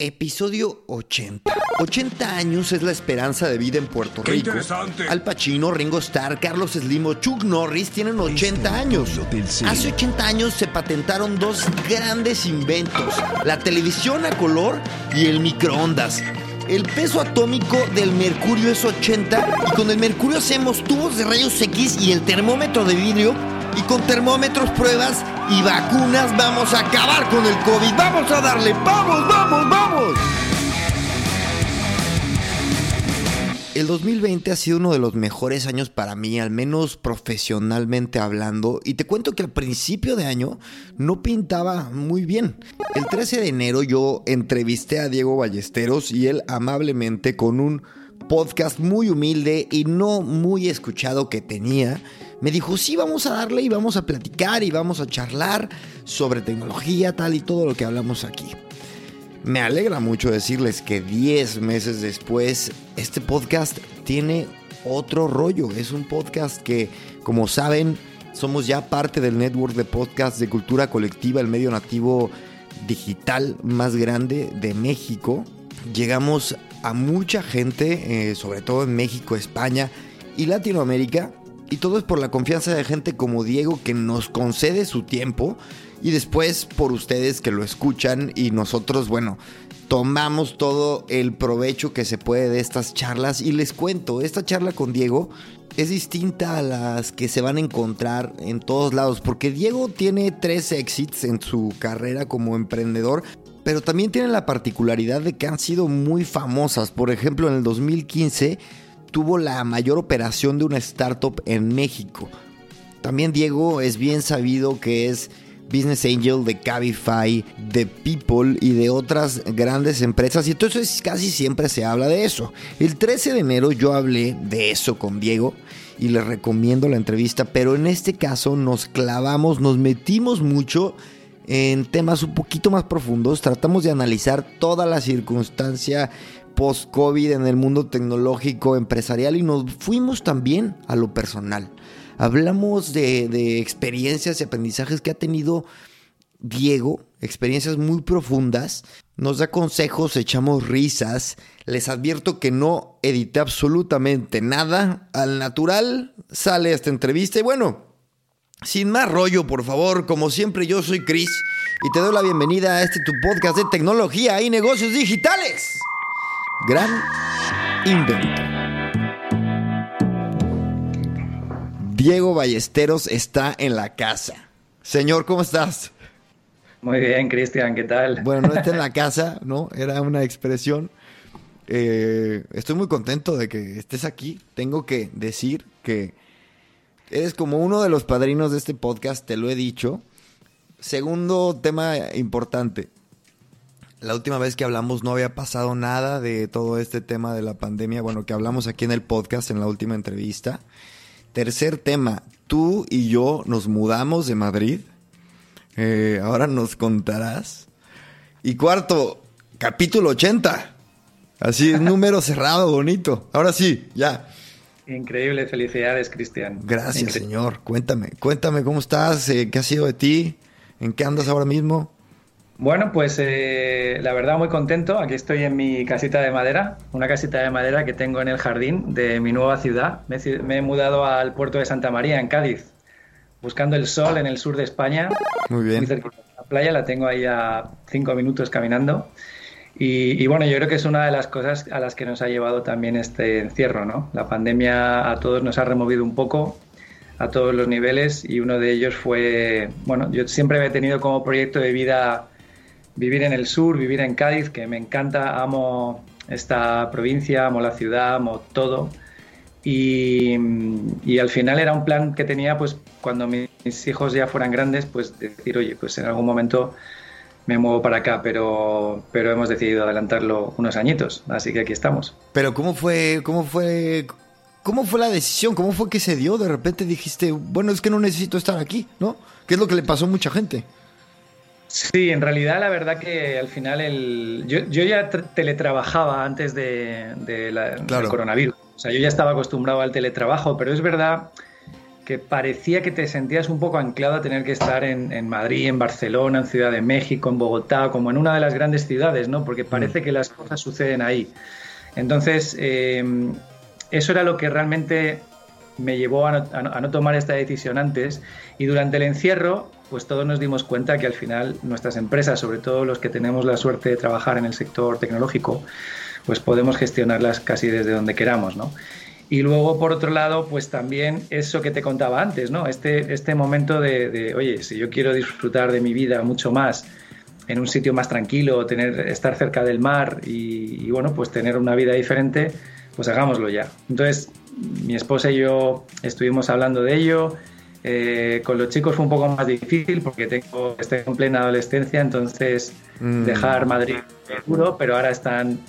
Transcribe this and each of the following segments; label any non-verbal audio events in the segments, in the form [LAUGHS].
Episodio 80. 80 años es la esperanza de vida en Puerto ¡Qué Rico. interesante! Al Pacino, Ringo Starr, Carlos Slim Chuck Norris tienen 80 años. Hace 80 años se patentaron dos grandes inventos, la televisión a color y el microondas. El peso atómico del mercurio es 80 y con el mercurio hacemos tubos de rayos X y el termómetro de vidrio y con termómetros, pruebas y vacunas vamos a acabar con el COVID. Vamos a darle, vamos, vamos, vamos. El 2020 ha sido uno de los mejores años para mí, al menos profesionalmente hablando, y te cuento que al principio de año no pintaba muy bien. El 13 de enero yo entrevisté a Diego Ballesteros y él amablemente con un podcast muy humilde y no muy escuchado que tenía, me dijo, sí, vamos a darle y vamos a platicar y vamos a charlar sobre tecnología, tal y todo lo que hablamos aquí. Me alegra mucho decirles que 10 meses después este podcast tiene otro rollo. Es un podcast que, como saben, somos ya parte del network de podcasts de cultura colectiva, el medio nativo digital más grande de México. Llegamos a mucha gente, eh, sobre todo en México, España y Latinoamérica. Y todo es por la confianza de gente como Diego que nos concede su tiempo y después por ustedes que lo escuchan y nosotros, bueno, tomamos todo el provecho que se puede de estas charlas y les cuento, esta charla con Diego es distinta a las que se van a encontrar en todos lados, porque Diego tiene tres exits en su carrera como emprendedor, pero también tiene la particularidad de que han sido muy famosas. Por ejemplo, en el 2015 tuvo la mayor operación de una startup en México. También Diego es bien sabido que es Business Angel de Cabify, de People y de otras grandes empresas. Y entonces casi siempre se habla de eso. El 13 de enero yo hablé de eso con Diego y les recomiendo la entrevista. Pero en este caso nos clavamos, nos metimos mucho en temas un poquito más profundos. Tratamos de analizar toda la circunstancia post-COVID en el mundo tecnológico, empresarial y nos fuimos también a lo personal. Hablamos de, experiencias y aprendizajes que ha tenido Diego, experiencias muy profundas. Nos da consejos, echamos risas. Les advierto que no edité absolutamente nada. Al natural sale esta entrevista. Y bueno, sin más rollo, por favor, como siempre yo soy Chris y te doy la bienvenida a este tu podcast de tecnología y negocios digitales. Gran invento. Diego Ballesteros está en la casa. Señor, ¿cómo estás? Muy bien, Cristian, ¿qué tal? Bueno, no está en la [LAUGHS] casa, ¿no? Era una expresión. Eh, estoy muy contento de que estés aquí. Tengo que decir que eres como uno de los padrinos de este podcast, te lo he dicho. Segundo tema importante. La última vez que hablamos no había pasado nada de todo este tema de la pandemia, bueno, que hablamos aquí en el podcast en la última entrevista. Tercer tema, tú y yo nos mudamos de Madrid. Eh, ahora nos contarás. Y cuarto, capítulo 80. Así, [LAUGHS] número cerrado, bonito. Ahora sí, ya. Increíble, felicidades, Cristian. Gracias, señor. Cuéntame, cuéntame cómo estás, eh, qué ha sido de ti, en qué andas ahora mismo. Bueno, pues eh, la verdad muy contento. Aquí estoy en mi casita de madera, una casita de madera que tengo en el jardín de mi nueva ciudad. Me, he me mudado al puerto de Santa María, en Cádiz, buscando el sol en el sur de España. Muy bien. Muy cerquita de la playa, la tengo ahí a cinco minutos caminando. Y, y bueno, yo creo que es una de las cosas a las que nos ha llevado también este encierro, ¿no? La pandemia a todos nos ha removido un poco, a todos los niveles, y uno de ellos fue, bueno, yo siempre he tenido como proyecto de vida vivir en el sur, vivir en Cádiz, que me encanta, amo esta provincia, amo la ciudad, amo todo. Y, y al final era un plan que tenía, pues cuando mis hijos ya fueran grandes, pues decir, oye, pues en algún momento me muevo para acá, pero, pero hemos decidido adelantarlo unos añitos, así que aquí estamos. Pero ¿cómo fue, cómo fue, cómo fue la decisión? ¿Cómo fue que se dio? De repente dijiste, bueno, es que no necesito estar aquí, ¿no? ¿Qué es lo que le pasó a mucha gente? Sí, en realidad la verdad que al final el... yo, yo ya teletrabajaba antes de, la, del coronavirus. O sea, yo ya estaba acostumbrado al teletrabajo, pero es verdad que parecía que te sentías un poco anclado a tener que estar en, Madrid, en Barcelona, en Ciudad de México, en Bogotá, como en una de las grandes ciudades, ¿no? Porque parece mm. que las cosas suceden ahí. Entonces, eh, eso era lo que realmente me llevó a no, tomar esta decisión antes y durante el encierro, pues todos nos dimos cuenta que al final nuestras empresas, sobre todo los que tenemos la suerte de trabajar en el sector tecnológico, pues podemos gestionarlas casi desde donde queramos, ¿no? Y luego, por otro lado, pues también eso que te contaba antes, ¿no? Este, este momento de, oye, si yo quiero disfrutar de mi vida mucho más en un sitio más tranquilo, tener, estar cerca del mar y, bueno, pues tener una vida diferente, pues hagámoslo ya. Entonces, mi esposa y yo estuvimos hablando de ello. Eh, con los chicos fue un poco más difícil porque tengo, estoy en plena adolescencia, entonces mm. dejar Madrid es duro, pero ahora están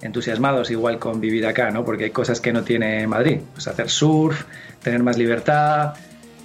entusiasmados igual con vivir acá, ¿no? Porque hay cosas que no tiene Madrid. Pues hacer surf, tener más libertad,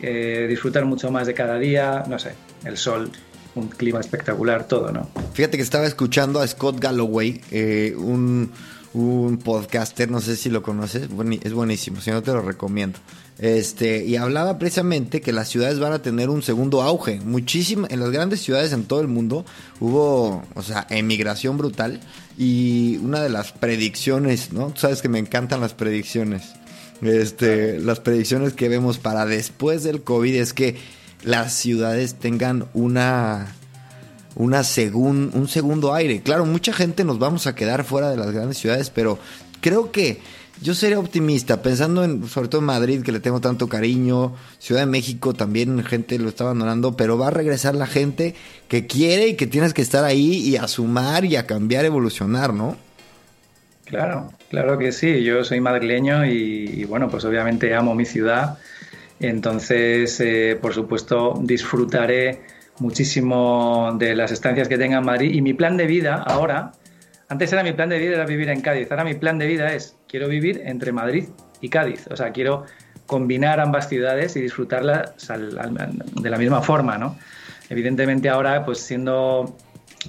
eh, disfrutar mucho más de cada día, no sé, el sol, un clima espectacular, todo, ¿no? Fíjate que estaba escuchando a Scott Galloway, eh, un, un podcaster, no sé si lo conoces, es buenísimo, si no te lo recomiendo. Este, y hablaba precisamente que las ciudades van a tener un segundo auge. Muchísimo, en las grandes ciudades en todo el mundo hubo, o sea, emigración brutal. Y una de las predicciones, ¿no? Tú sabes que me encantan las predicciones. Este, las predicciones que vemos para después del COVID es que las ciudades tengan una una un segundo aire. Claro, mucha gente nos vamos a quedar fuera de las grandes ciudades, pero creo que yo sería optimista, pensando en, sobre todo en Madrid, que le tengo tanto cariño, Ciudad de México también gente lo está abandonando, pero va a regresar la gente que quiere y que tienes que estar ahí y a sumar y a cambiar, evolucionar, ¿no? Claro, claro que sí. Yo soy madrileño y, bueno, pues obviamente amo mi ciudad. Entonces, eh, por supuesto, disfrutaré muchísimo de las estancias que tenga en Madrid y mi plan de vida ahora antes era mi plan de vida era vivir en Cádiz, ahora mi plan de vida es quiero vivir entre Madrid y Cádiz, o sea, quiero combinar ambas ciudades y disfrutarlas de la misma forma, ¿no? Evidentemente ahora, pues siendo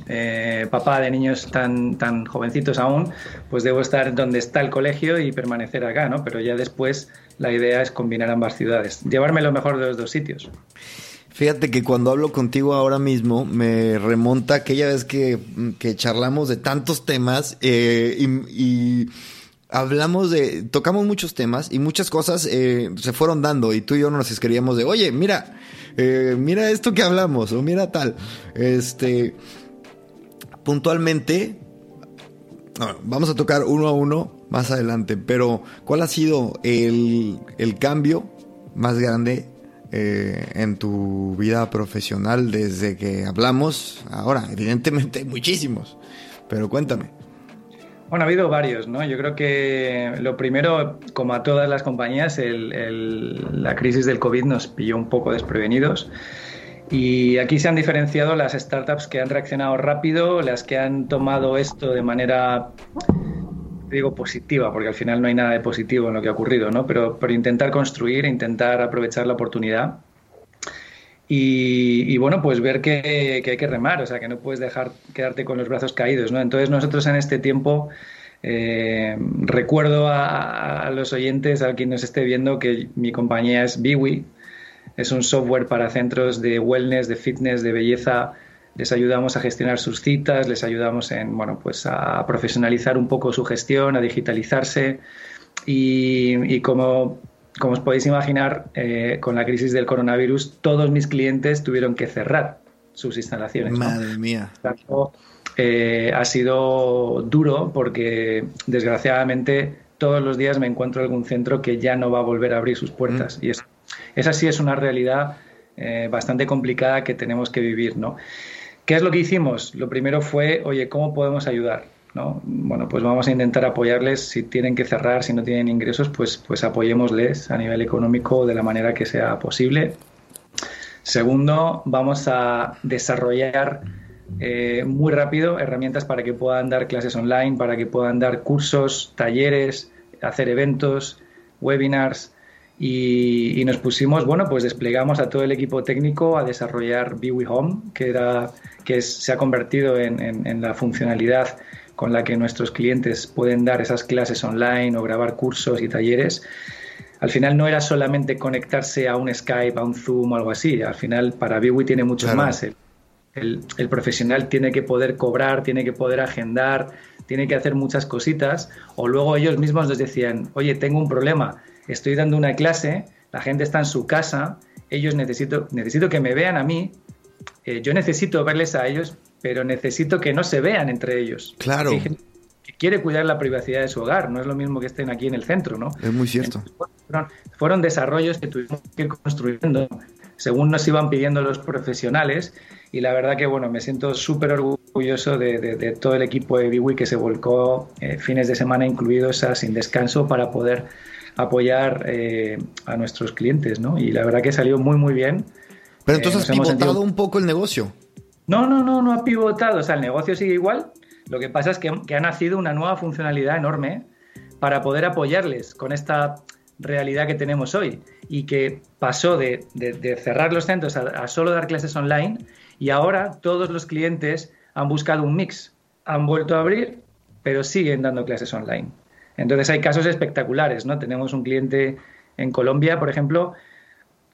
eh, papá de niños tan, tan jovencitos aún, pues debo estar donde está el colegio y permanecer acá, ¿no? Pero ya después la idea es combinar ambas ciudades, llevarme lo mejor de los dos sitios. Fíjate que cuando hablo contigo ahora mismo me remonta aquella vez que, charlamos de tantos temas eh, y, hablamos de, tocamos muchos temas y muchas cosas eh, se fueron dando y tú y yo nos escribíamos de, oye, mira, eh, mira esto que hablamos o mira tal. Este, puntualmente, vamos a tocar uno a uno más adelante, pero ¿cuál ha sido el, el cambio más grande eh, en tu vida profesional desde que hablamos? Ahora, evidentemente muchísimos, pero cuéntame. Bueno, ha habido varios, ¿no? Yo creo que lo primero, como a todas las compañías, la crisis del COVID nos pilló un poco desprevenidos. Y aquí se han diferenciado las startups que han reaccionado rápido, las que han tomado esto de manera digo positiva, porque al final no hay nada de positivo en lo que ha ocurrido, ¿no? Pero, pero intentar construir, intentar aprovechar la oportunidad. Y, bueno, pues ver que, hay que remar, o sea, que no puedes dejar quedarte con los brazos caídos, ¿no? Entonces nosotros en este tiempo eh, recuerdo a, a, los oyentes, a quien nos esté viendo, que mi compañía es Biwi, es un software para centros de wellness, de fitness, de belleza les ayudamos a gestionar sus citas, les ayudamos en, bueno, pues a profesionalizar un poco su gestión, a digitalizarse y, como, como os podéis imaginar, eh, con la crisis del coronavirus, todos mis clientes tuvieron que cerrar sus instalaciones. Madre mía. Eh, ha sido duro porque desgraciadamente todos los días me encuentro algún centro que ya no va a volver a abrir sus puertas. Mm. Y es, esa sí es una realidad eh, bastante complicada que tenemos que vivir, ¿no? ¿Qué es lo que hicimos? Lo primero fue, oye, ¿cómo podemos ayudar? ¿No? Bueno, pues vamos a intentar apoyarles. Si tienen que cerrar, si no tienen ingresos, pues, pues apoyémosles a nivel económico de la manera que sea posible. Segundo, vamos a desarrollar eh, muy rápido herramientas para que puedan dar clases online, para que puedan dar cursos, talleres, hacer eventos, webinars. Y, nos pusimos, bueno, pues desplegamos a todo el equipo técnico a desarrollar Biwi Home, que, era, que se ha convertido en la funcionalidad con la que nuestros clientes pueden dar esas clases online o grabar cursos y talleres al final no era solamente conectarse a un Skype, a un Zoom o algo así. Al final, para Biwi tiene mucho más. El, profesional tiene que poder cobrar, tiene que poder agendar, tiene que hacer muchas cositas. O luego ellos mismos les decían, oye, tengo un problema, estoy dando una clase, la gente está en su casa, ellos necesito, necesito que me vean a mí, eh, yo necesito verles a ellos, pero necesito que no se vean entre ellos. Claro quiere cuidar la privacidad de su hogar, no es lo mismo que estén aquí en el centro, ¿no? Es muy cierto. fueron, desarrollos que tuvimos que ir construyendo según nos iban pidiendo los profesionales y la verdad que bueno, me siento súper orgulloso de, todo el equipo de Biwi que se volcó eh, fines de semana incluidos a sin descanso para poder apoyar eh, a nuestros clientes, ¿no? Y la verdad que salió muy muy bien. Pero entonces eh, has pivotado un poco el negocio. No, no, no, no ha pivotado. O sea, el negocio sigue igual, lo que pasa es que, ha nacido una nueva funcionalidad enorme para poder apoyarles con esta realidad que tenemos hoy y que pasó de, cerrar los centros a, solo dar clases online y ahora todos los clientes han buscado un mix. Han vuelto a abrir, pero siguen dando clases online. Entonces hay casos espectaculares, ¿no? Tenemos un cliente en Colombia, por ejemplo,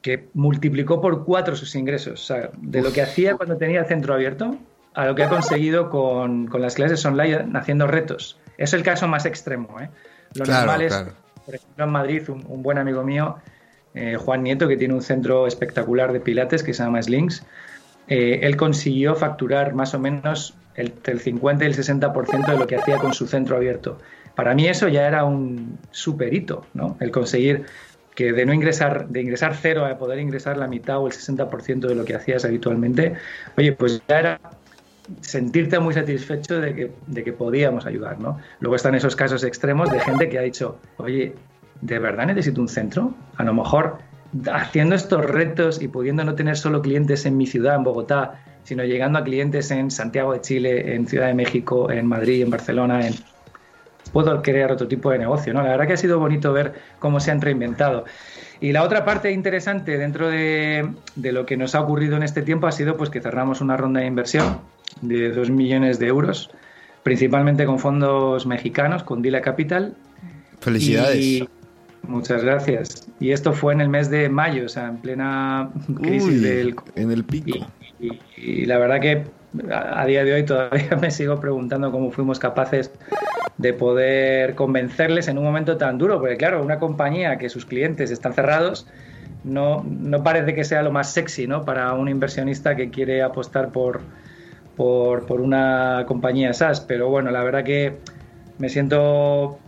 que multiplicó por cuatro sus ingresos. O sea, de lo que hacía cuando tenía el centro abierto, a lo que ha conseguido con, las clases online haciendo retos. Es el caso más extremo. ¿eh? Lo normal es, por ejemplo, en Madrid, un, buen amigo mío, eh, Juan Nieto, que tiene un centro espectacular de pilates que se llama Slings, eh, él consiguió facturar más o menos el, el 50 y el 60% de lo que hacía con su centro abierto. Para mí eso ya era un super hito, ¿no? El conseguir que de no ingresar, de ingresar cero a poder ingresar la mitad o el 60% de lo que hacías habitualmente, oye, pues ya era sentirte muy satisfecho de que, de que podíamos ayudar, ¿no? Luego están esos casos extremos de gente que ha dicho, oye, ¿de verdad necesito un centro? A lo mejor haciendo estos retos y pudiendo no tener solo clientes en mi ciudad, en Bogotá, sino llegando a clientes en Santiago de Chile, en Ciudad de México, en Madrid, en Barcelona, en... puedo crear otro tipo de negocio, ¿no? La verdad que ha sido bonito ver cómo se han reinventado. Y la otra parte interesante dentro de, de, lo que nos ha ocurrido en este tiempo ha sido pues que cerramos una ronda de inversión de 2 millones de euros, principalmente con fondos mexicanos, con Dila Capital. Felicidades. muchas gracias. Y esto fue en el mes de mayo, o sea, en plena crisis del... En el pico. Y, la verdad que a, día de hoy todavía [LAUGHS] me sigo preguntando cómo fuimos capaces de poder convencerles en un momento tan duro, porque claro, una compañía que sus clientes están cerrados, no, no parece que sea lo más sexy ¿no? para un inversionista que quiere apostar por, por, una compañía SaaS, pero bueno, la verdad que me siento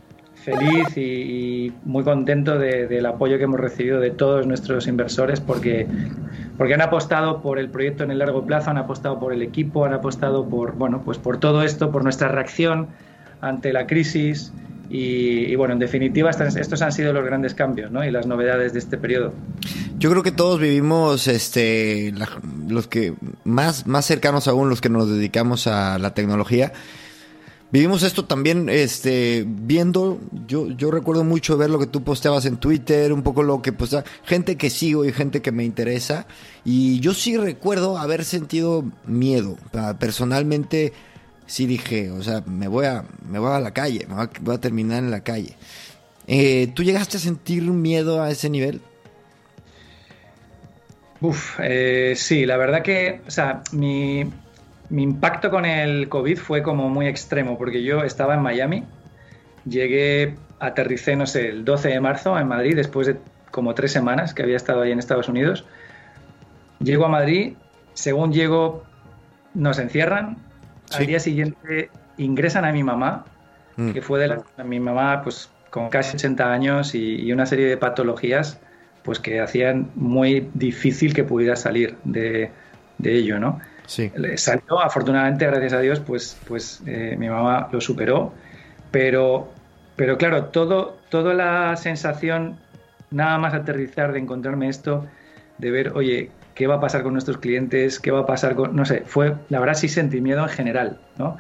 feliz y, muy contento del apoyo que hemos recibido de todos nuestros inversores porque, porque han apostado por el proyecto en el largo plazo, han apostado por el equipo, han apostado por, bueno, pues por todo esto, por nuestra reacción ante la crisis y, bueno, en definitiva, estos han sido los grandes cambios ¿no? y las novedades de este periodo. Yo creo que todos vivimos, este, los que más, más cercanos aún, los que nos dedicamos a la tecnología, vivimos esto también, este, viendo, yo, yo recuerdo mucho ver lo que tú posteabas en Twitter, un poco lo que pues gente que sigo y gente que me interesa, y yo sí recuerdo haber sentido miedo, personalmente sí dije, o sea, me voy a, me voy a la calle, me voy a, terminar en la calle. Eh, ¿Tú llegaste a sentir miedo a ese nivel? Uf, eh, sí, la verdad que, o sea, mi, mi impacto con el COVID fue como muy extremo, porque yo estaba en Miami, llegué, aterricé, no sé, el 12 de marzo en Madrid, después de como tres semanas que había estado ahí en Estados Unidos. Llego a Madrid, según llego, nos encierran, al día siguiente ingresan a mi mamá, mm. que fue de la, mi mamá pues con casi 80 años y, una serie de patologías pues que hacían muy difícil que pudiera salir de, ello, ¿no? Sí. Salió, afortunadamente, gracias a Dios, pues, pues eh, mi mamá lo superó, pero, pero claro, todo, toda la sensación, nada más aterrizar de encontrarme esto, de ver, oye, qué va a pasar con nuestros clientes, qué va a pasar con, no sé, fue, la verdad sí sentí miedo en general, ¿no?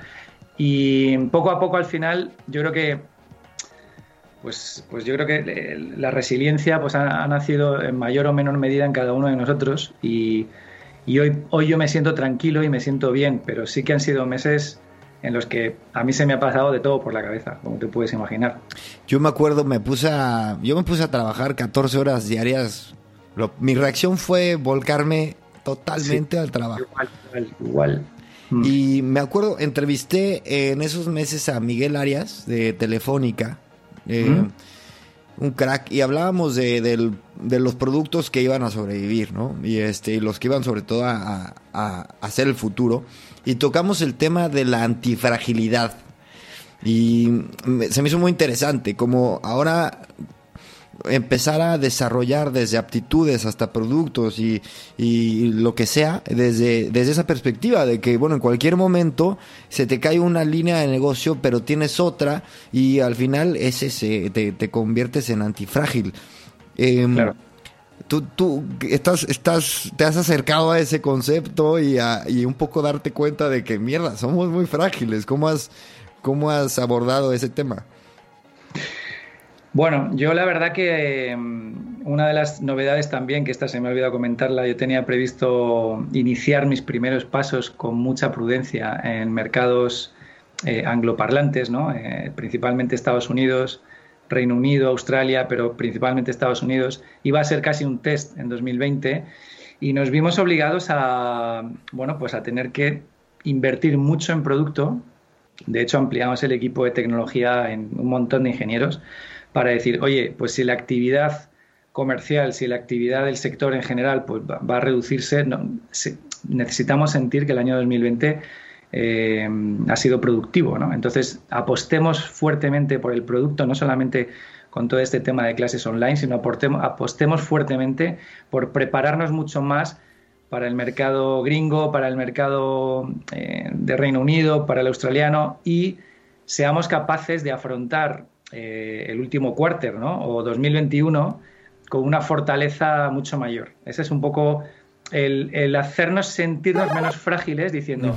Y poco a poco al final yo creo que pues, pues yo creo que la resiliencia pues ha, nacido en mayor o menor medida en cada uno de nosotros y, hoy, hoy yo me siento tranquilo y me siento bien, pero sí que han sido meses en los que a mí se me ha pasado de todo por la cabeza, como te puedes imaginar. Yo me acuerdo, me puse a, yo me puse a trabajar 14 horas diarias. mi reacción fue volcarme totalmente al trabajo. Igual, igual. Mm. Y me acuerdo, entrevisté en esos meses a Miguel Arias de Telefónica eh, un crack. Y hablábamos de, los productos que iban a sobrevivir, ¿no? Y este, los que iban sobre todo a, a, hacer el futuro. Y tocamos el tema de la antifragilidad. Y se me hizo muy interesante, como ahora empezar a desarrollar desde aptitudes hasta productos y, lo que sea, desde, desde esa perspectiva de que, bueno, en cualquier momento se te cae una línea de negocio, pero tienes otra y al final ese se, te, conviertes en antifrágil. Em, claro. Tú, tú estás, estás, te has acercado a ese concepto y, a, y un poco darte cuenta de que, mierda, somos muy frágiles. ¿Cómo has, cómo has abordado ese tema? Bueno, yo la verdad que em, una de las novedades también, que esta se me ha olvidado comentarla, yo tenía previsto iniciar mis primeros pasos con mucha prudencia en mercados eh, angloparlantes, ¿no? Eh, principalmente Estados Unidos, Reino Unido, Australia, pero principalmente Estados Unidos. Iba a ser casi un test en 2020 y nos vimos obligados a, bueno, pues a tener que invertir mucho en producto. De hecho, ampliamos el equipo de tecnología en un montón de ingenieros para decir, oye, pues si la actividad comercial, si la actividad del sector en general pues va, a reducirse, necesitamos sentir que el año 2020 eh, ha sido productivo. ¿no? Entonces, apostemos fuertemente por el producto, no solamente con todo este tema de clases online, sino apostemos fuertemente por prepararnos mucho más para el mercado gringo, para el mercado eh, de Reino Unido, para el australiano y seamos capaces de afrontar eh, el último cuarter, ¿no? O 2021 con una fortaleza mucho mayor. Ese es un poco el, hacernos sentirnos menos frágiles diciendo,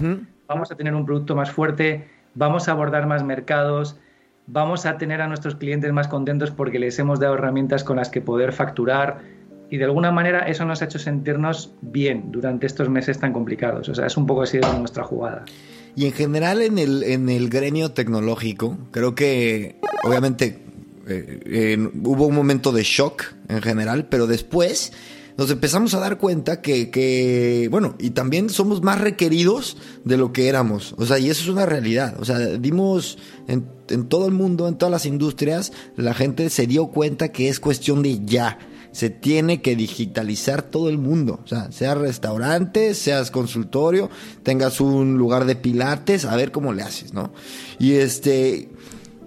vamos a tener un producto más fuerte, vamos a abordar más mercados, vamos a tener a nuestros clientes más contentos porque les hemos dado herramientas con las que poder facturar y de alguna manera eso nos ha hecho sentirnos bien durante estos meses tan complicados. O sea, es un poco así de nuestra jugada. Y en general en el, en el gremio tecnológico, creo que obviamente eh, hubo un momento de shock en general, pero después nos empezamos a dar cuenta que, que, bueno, y también somos más requeridos de lo que éramos. O sea, y eso es una realidad. O sea, dimos en, en todo el mundo, en todas las industrias, la gente se dio cuenta que es cuestión de ya se tiene que digitalizar todo el mundo. O sea, sea restaurante, seas consultorio, tengas un lugar de pilates, a ver cómo le haces, ¿no? Y este,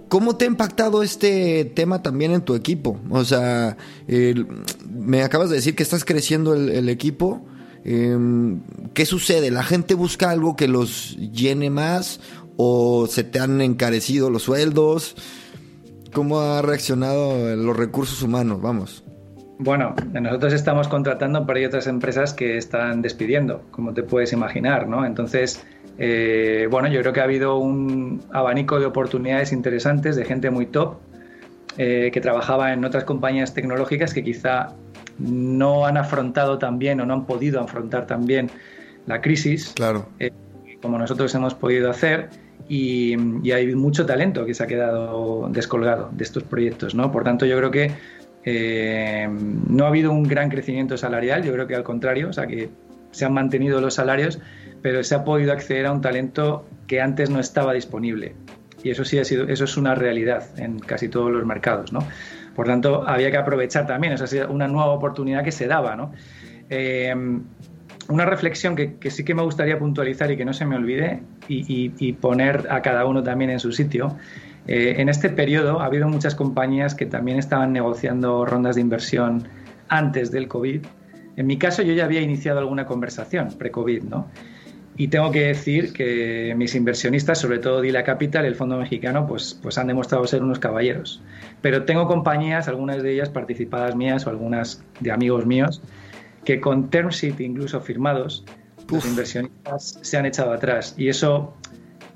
¿Cómo te ha impactado este tema también en tu equipo? O sea, me acabas de decir que estás creciendo el, equipo. Em, ¿Qué sucede? ¿La gente busca algo que los llene más o se te han encarecido los sueldos? ¿Cómo ha reaccionado los recursos humanos? Vamos. Bueno, nosotros estamos contratando, pero hay otras empresas que están despidiendo, como te puedes imaginar, ¿no? Entonces, eh, bueno, yo creo que ha habido un abanico de oportunidades interesantes de gente muy top eh, que trabajaba en otras compañías tecnológicas que quizá no han afrontado tan bien o no han podido afrontar tan bien la crisis, claro. Eh, como nosotros hemos podido hacer. Y, y, hay mucho talento que se ha quedado descolgado de estos proyectos, ¿no? Por tanto, yo creo que eh, no ha habido un gran crecimiento salarial, yo creo que al contrario, o sea que se han mantenido los salarios, pero se ha podido acceder a un talento que antes no estaba disponible. Y eso sí ha sido, eso es una realidad en casi todos los mercados, ¿no? Por tanto, había que aprovechar también, esa es una nueva oportunidad que se daba, ¿no? Eh, una reflexión que, sí que me gustaría puntualizar y que no se me olvide y poner a cada uno también en su sitio eh, en este periodo ha habido muchas compañías que también estaban negociando rondas de inversión antes del COVID. En mi caso yo ya había iniciado alguna conversación pre-COVID, ¿no? Y tengo que decir que mis inversionistas, sobre todo Dila Capital, el fondo mexicano, pues, pues han demostrado ser unos caballeros. Pero tengo compañías, algunas de ellas participadas mías o algunas de amigos míos, que con term sheet incluso firmados, los inversionistas se han echado atrás. Y eso,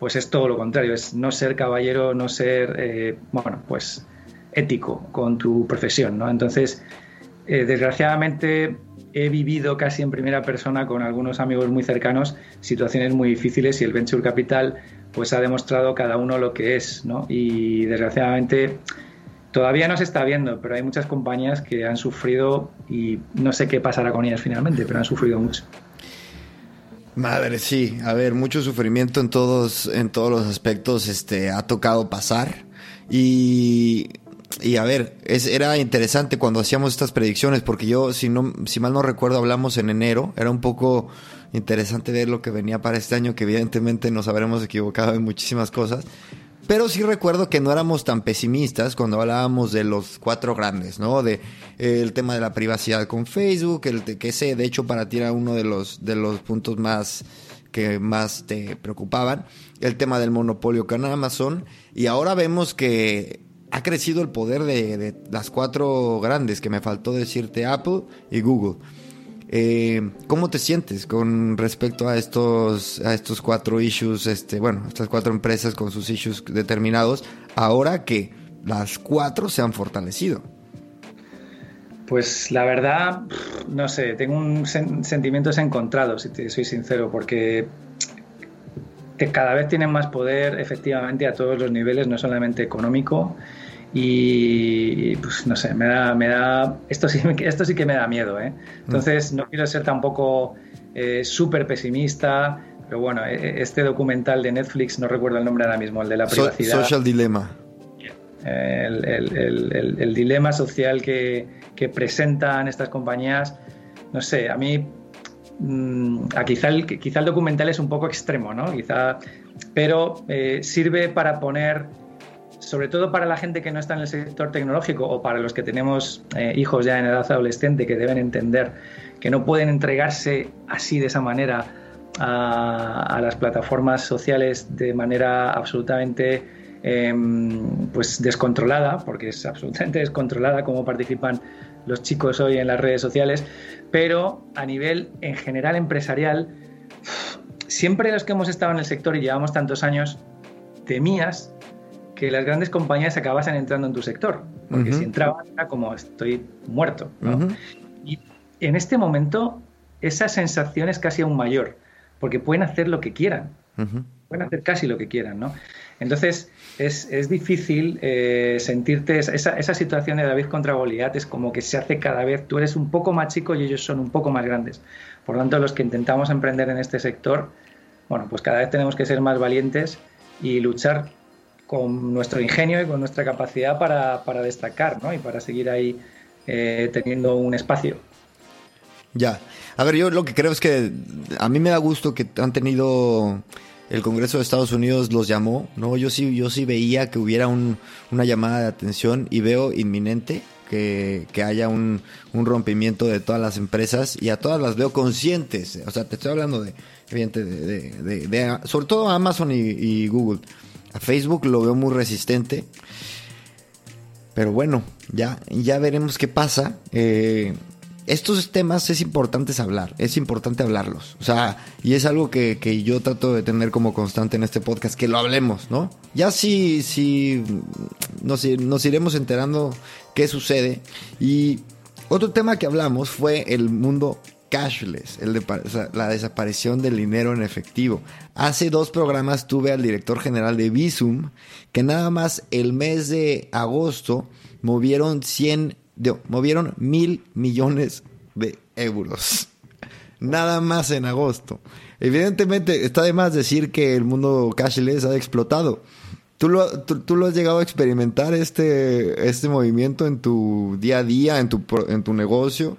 pues es todo lo contrario, es no ser caballero, no ser, eh, bueno, pues ético con tu profesión, ¿no? Entonces, eh, desgraciadamente he vivido casi en primera persona con algunos amigos muy cercanos situaciones muy difíciles y el venture capital pues ha demostrado cada uno lo que es, ¿no? Y desgraciadamente todavía no se está viendo, pero hay muchas compañías que han sufrido y no sé qué pasará con ellas finalmente, pero han sufrido mucho. Madre, sí, a ver, mucho sufrimiento en todos, en todos los aspectos, este, ha tocado pasar y y a ver, es, era interesante cuando hacíamos estas predicciones, porque yo, si, no, si mal no recuerdo, hablamos en enero. Era un poco interesante ver lo que venía para este año, que evidentemente nos habremos equivocado en muchísimas cosas. Pero sí recuerdo que no éramos tan pesimistas cuando hablábamos de los cuatro grandes, ¿no? De eh, el tema de la privacidad con Facebook, el que ese de hecho para ti era uno de los de los puntos más que más te preocupaban, el tema del monopolio con Amazon y ahora vemos que ha crecido el poder de, las cuatro grandes, que me faltó decirte Apple y Google. Eh, ¿Cómo te sientes con respecto a estos, a estos cuatro issues, este, bueno, estas cuatro empresas con sus issues determinados, ahora que las cuatro se han fortalecido? Pues la verdad, no sé, tengo un sentimientos encontrados, si te soy sincero, porque cada vez tienen más poder efectivamente a todos los niveles, no solamente económico, y pues no sé, me da, me da, esto sí, [LAUGHS] esto sí que me da miedo, ¿eh? Entonces no quiero ser tampoco eh, súper pesimista, pero bueno, e, e, este documental de Netflix, no recuerdo el nombre ahora mismo, el de la privacidad. social Dilemma. El, el, el, dilema social que, que, presentan estas compañías, no sé, a mí mm, a quizá, el, quizá el documental es un poco extremo, ¿no? Quizá, pero eh, sirve para poner sobre todo para la gente que no está en el sector tecnológico o para los que tenemos eh, hijos ya en edad adolescente que deben entender que no pueden entregarse así de esa manera a, las plataformas sociales de manera absolutamente em, pues descontrolada, porque es absolutamente [LAUGHS] descontrolada cómo participan los chicos hoy en las redes sociales, pero a nivel en general empresarial, siempre los que hemos estado en el sector y llevamos tantos años, temías que las grandes compañías acabasen entrando en tu sector, porque si entraban era como estoy muerto. Y en este momento esa sensación es casi aún mayor, porque pueden hacer lo que quieran, pueden hacer casi lo que quieran. ¿no? Entonces es, es difícil eh, sentirte, esa, esa, situación de David contra Goliat es como que se hace cada vez, tú eres un poco más chico y ellos son un poco más grandes. Por lo tanto, los que intentamos emprender en este sector, bueno, pues cada vez tenemos que ser más valientes y luchar con nuestro ingenio y con nuestra capacidad para, para destacar ¿no? y para seguir ahí eh, teniendo un espacio. Ya. A ver, yo lo que creo es que a mí me da gusto que han tenido el Congreso de Estados Unidos los llamó, ¿no? Yo sí, yo sí veía que hubiera un, una llamada de atención y veo inminente que, que haya un, un, rompimiento de todas las empresas y a todas las veo conscientes. O sea, te estoy hablando de, de, de, sobre todo Amazon y, y Google a Facebook lo veo muy resistente. Pero bueno, ya, ya veremos qué pasa. Eh, estos temas es importante hablar, es importante hablarlos. O sea, y es algo que, yo trato de tener como constante en este podcast, que lo hablemos, ¿no? Ya sí, sí, nos, nos iremos enterando qué sucede. Y otro tema que hablamos fue el mundo cashless, la desaparición del dinero en efectivo. Hace dos programas tuve al director general de Visum, que nada más el mes de agosto movieron 100, movieron mil millones de euros. Nada más en agosto. Evidentemente, está de más decir que el mundo cashless ha explotado. ¿Tú lo, tú, lo has llegado a experimentar este, este movimiento en tu día a día, en tu, en tu negocio?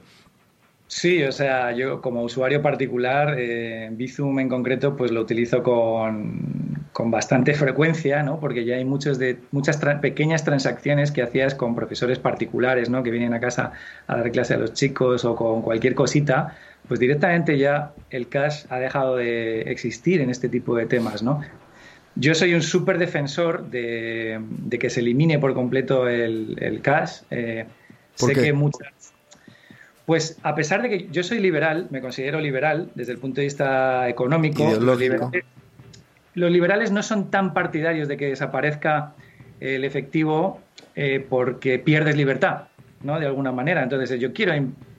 Sí, o sea, yo como usuario particular, eh, Bizum en concreto, pues lo utilizo con, con, bastante frecuencia, ¿no? Porque ya hay muchos de, muchas pequeñas transacciones que hacías con profesores particulares, ¿no? Que vienen a casa a dar clase a los chicos o con cualquier cosita, pues directamente ya el cash ha dejado de existir en este tipo de temas, ¿no? Yo soy un súper defensor de, de, que se elimine por completo el, el cash. Eh, sé que muchas Pues a pesar de que yo soy liberal, me considero liberal desde el punto de vista económico, los liberales, los liberales, no son tan partidarios de que desaparezca el efectivo eh, porque pierdes libertad, ¿no? De alguna manera. Entonces yo quiero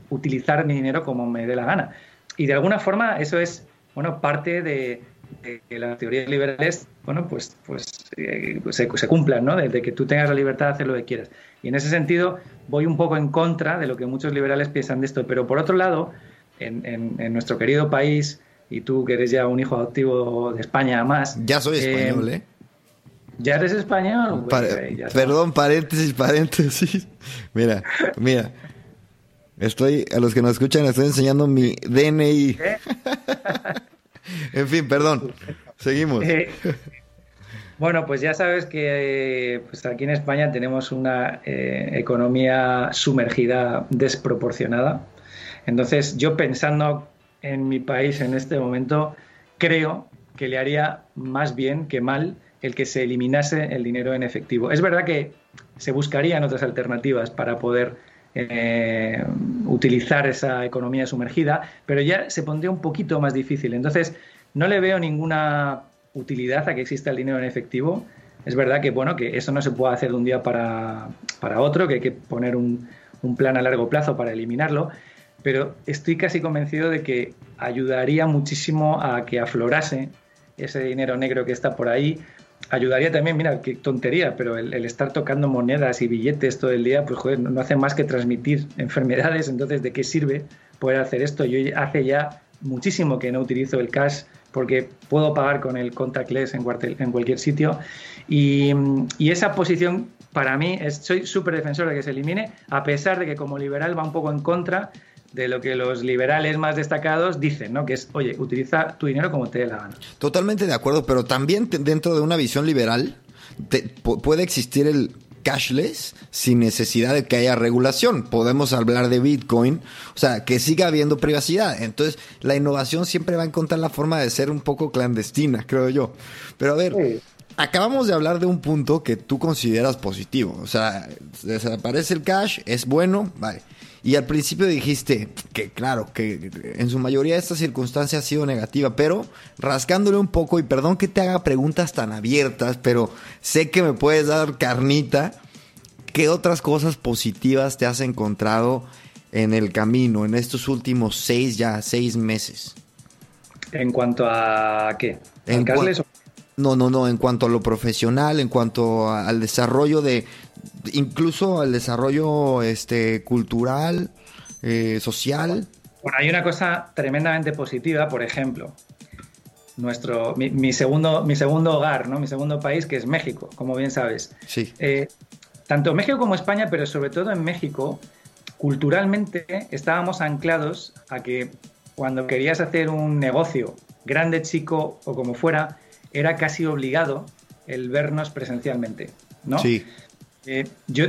utilizar mi dinero como me dé la gana. Y de alguna forma eso es, bueno, parte de, que las teorías liberales, bueno, pues, pues, eh, se, cumplan, ¿no? Desde que tú tengas la libertad de hacer lo que quieras. Y en ese sentido voy un poco en contra de lo que muchos liberales piensan de esto. Pero por otro lado, en, nuestro querido país, y tú que eres ya un hijo adoptivo de España más... Ya soy español, ¿eh? ¿Ya eres español? perdón, paréntesis, paréntesis. [LAUGHS] Mira, mira. Estoy, a los que nos escuchan, estoy enseñando mi DNI. [LAUGHS] [LAUGHS] en fin, perdón. Seguimos. Eh, bueno, pues ya sabes que pues aquí en España tenemos una eh, economía sumergida desproporcionada. Entonces, yo pensando en mi país en este momento, creo que le haría más bien que mal el que se eliminase el dinero en efectivo. Es verdad que se buscarían otras alternativas para poder eh, utilizar esa economía sumergida, pero ya se pondría un poquito más difícil. Entonces, no le veo ninguna utilidad a que exista el dinero en efectivo. Es verdad que, bueno, que eso no se puede hacer de un día para, otro, que hay que poner un, un plan a largo plazo para eliminarlo, pero estoy casi convencido de que ayudaría muchísimo a que aflorase ese dinero negro que está por ahí, ayudaría también, mira, qué tontería, pero el, estar tocando monedas y billetes todo el día, pues joder, no hace más que transmitir [LAUGHS] enfermedades, entonces ¿de qué sirve poder hacer esto? Yo hace ya muchísimo que no utilizo el cash porque puedo pagar con el contactless en, cualquier sitio y, y esa posición para mí es, soy súper defensor de que se elimine, a pesar de que como liberal va un poco en contra de lo que los liberales más destacados dicen, ¿no? Que es, oye, utiliza tu dinero como te dé la gana. Totalmente de acuerdo, pero también dentro de una visión liberal puede existir el cashless sin necesidad de que haya regulación. Podemos hablar de Bitcoin, o sea, que siga habiendo privacidad. Entonces, la innovación siempre va a encontrar la forma de ser un poco clandestina, creo yo. Pero a ver, acabamos de hablar de un punto que tú consideras positivo. O sea, desaparece el cash, es bueno, vale. Y al principio dijiste que, claro, que en su mayoría esta circunstancia ha sido negativa, pero rascándole un poco, y perdón que te haga preguntas tan abiertas, pero sé que me puedes dar carnita. ¿Qué otras cosas positivas te has encontrado en el camino en estos últimos seis ya, seis meses? ¿En cuanto a qué? ¿En no, no, no, en cuanto a lo profesional, en cuanto al desarrollo de, incluso al desarrollo este, cultural, eh, social. Bueno, hay una cosa tremendamente positiva, por ejemplo, nuestro, mi, segundo, mi segundo hogar, ¿no? mi segundo país, que es México, como bien sabes. Sí. Eh, tanto México como España, pero sobre todo en México, culturalmente estábamos anclados a que cuando querías hacer un negocio, grande, chico o como fuera, era casi obligado el vernos presencialmente, ¿no? Sí. Eh, yo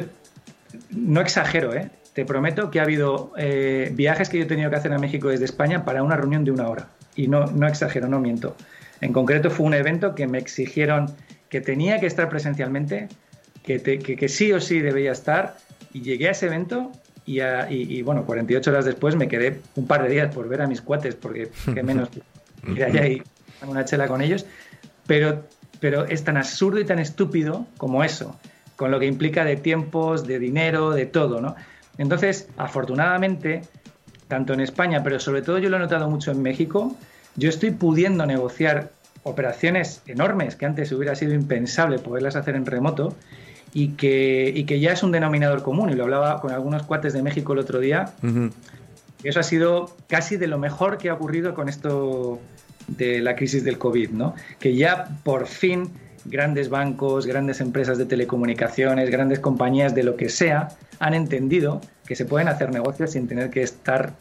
no exagero, ¿eh? Te prometo que ha habido eh, viajes que yo he tenido que hacer a México desde España para una reunión de una hora. Y no, no exagero, no miento. En concreto fue un evento que me exigieron que tenía que estar presencialmente, que, que, sí o sí debía estar. Y llegué a ese evento y, y, bueno, 48 horas después me quedé un par de días por ver a mis cuates, porque qué menos [LAUGHS] que allá y una chela con ellos. Pero, pero es tan absurdo y tan estúpido como eso con lo que implica de tiempos, de dinero, de todo, ¿no? Entonces, afortunadamente, tanto en España, pero sobre todo yo lo he notado mucho en México, yo estoy pudiendo negociar operaciones enormes que antes hubiera sido impensable poderlas hacer en remoto y que, y que ya es un denominador común. Y lo hablaba con algunos cuates de México el otro día. y eso ha sido casi de lo mejor que ha ocurrido con esto de la crisis del COVID, ¿no? Que ya por fin grandes bancos, grandes empresas de telecomunicaciones, grandes compañías de lo que sea, han entendido que se pueden hacer negocios sin tener que estar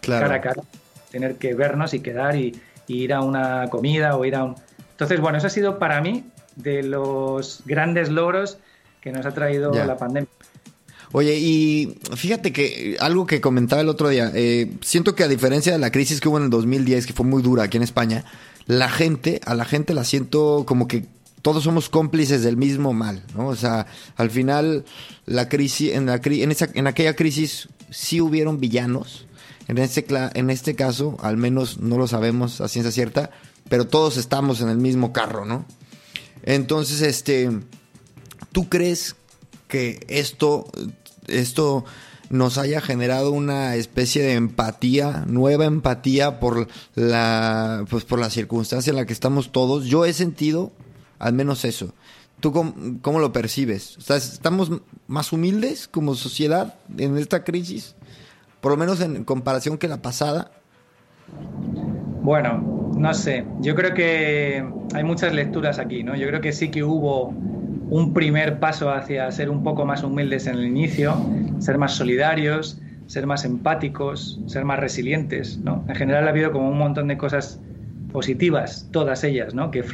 cara a cara, tener que vernos y quedar y, ir a una comida o ir a un... Entonces, bueno, eso ha sido para mí de los grandes logros que nos ha traído la pandemia. Oye, y fíjate que algo que comentaba el otro día, eh, siento que a diferencia de la crisis que hubo en el 2010, que fue muy dura aquí en España, la gente, a la gente la siento como que todos somos cómplices del mismo mal, ¿no? O sea, al final la crisis, en, la, en, esa, en aquella crisis sí hubieron villanos. En este, en este caso, al menos no lo sabemos a ciencia cierta, pero todos estamos en el mismo carro, ¿no? Entonces, este, ¿tú crees que esto, esto nos haya generado una especie de empatía, nueva empatía por la, pues por la circunstancia en la que estamos todos? Yo he sentido al menos eso. ¿Tú cómo, lo percibes? ¿Estamos más humildes como sociedad en esta crisis? Por lo menos en comparación que la pasada. Bueno, no sé. Yo creo que hay muchas lecturas aquí, ¿no? Yo creo que sí que hubo un primer paso hacia ser un poco más humildes en el inicio, ser más solidarios, ser más empáticos, ser más resilientes, ¿no? En general ha habido como un montón de cosas positivas, todas ellas, ¿no? que,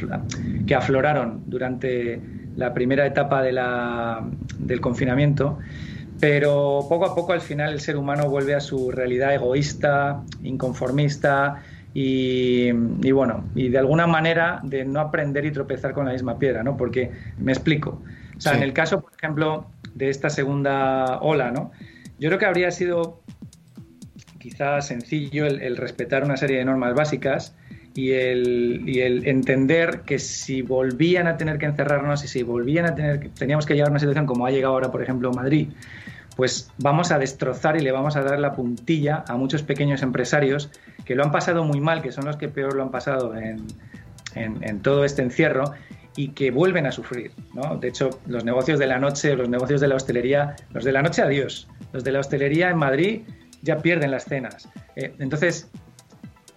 que afloraron durante la primera etapa de la, del confinamiento, pero poco a poco al final el ser humano vuelve a su realidad egoísta, inconformista y, bueno, y de alguna manera de no aprender y tropezar con la misma piedra, ¿no? Porque me explico. O sea, en el caso, por ejemplo, de esta segunda ola, ¿no? Yo creo que habría sido quizás sencillo el respetar una serie de normas básicas y el, y el entender que si volvían a tener que encerrarnos y si volvían a tener teníamos que llegar a una situación como ha llegado ahora, por ejemplo, Madrid, pues vamos a destrozar y le vamos a dar la puntilla a muchos pequeños empresarios que lo han pasado muy mal, que son los que peor lo han pasado en, en, todo este encierro y que vuelven a sufrir. ¿no? De hecho, los negocios de la noche, los negocios de la hostelería, los de la noche adiós, los de la hostelería en Madrid ya pierden las cenas. Eh, entonces,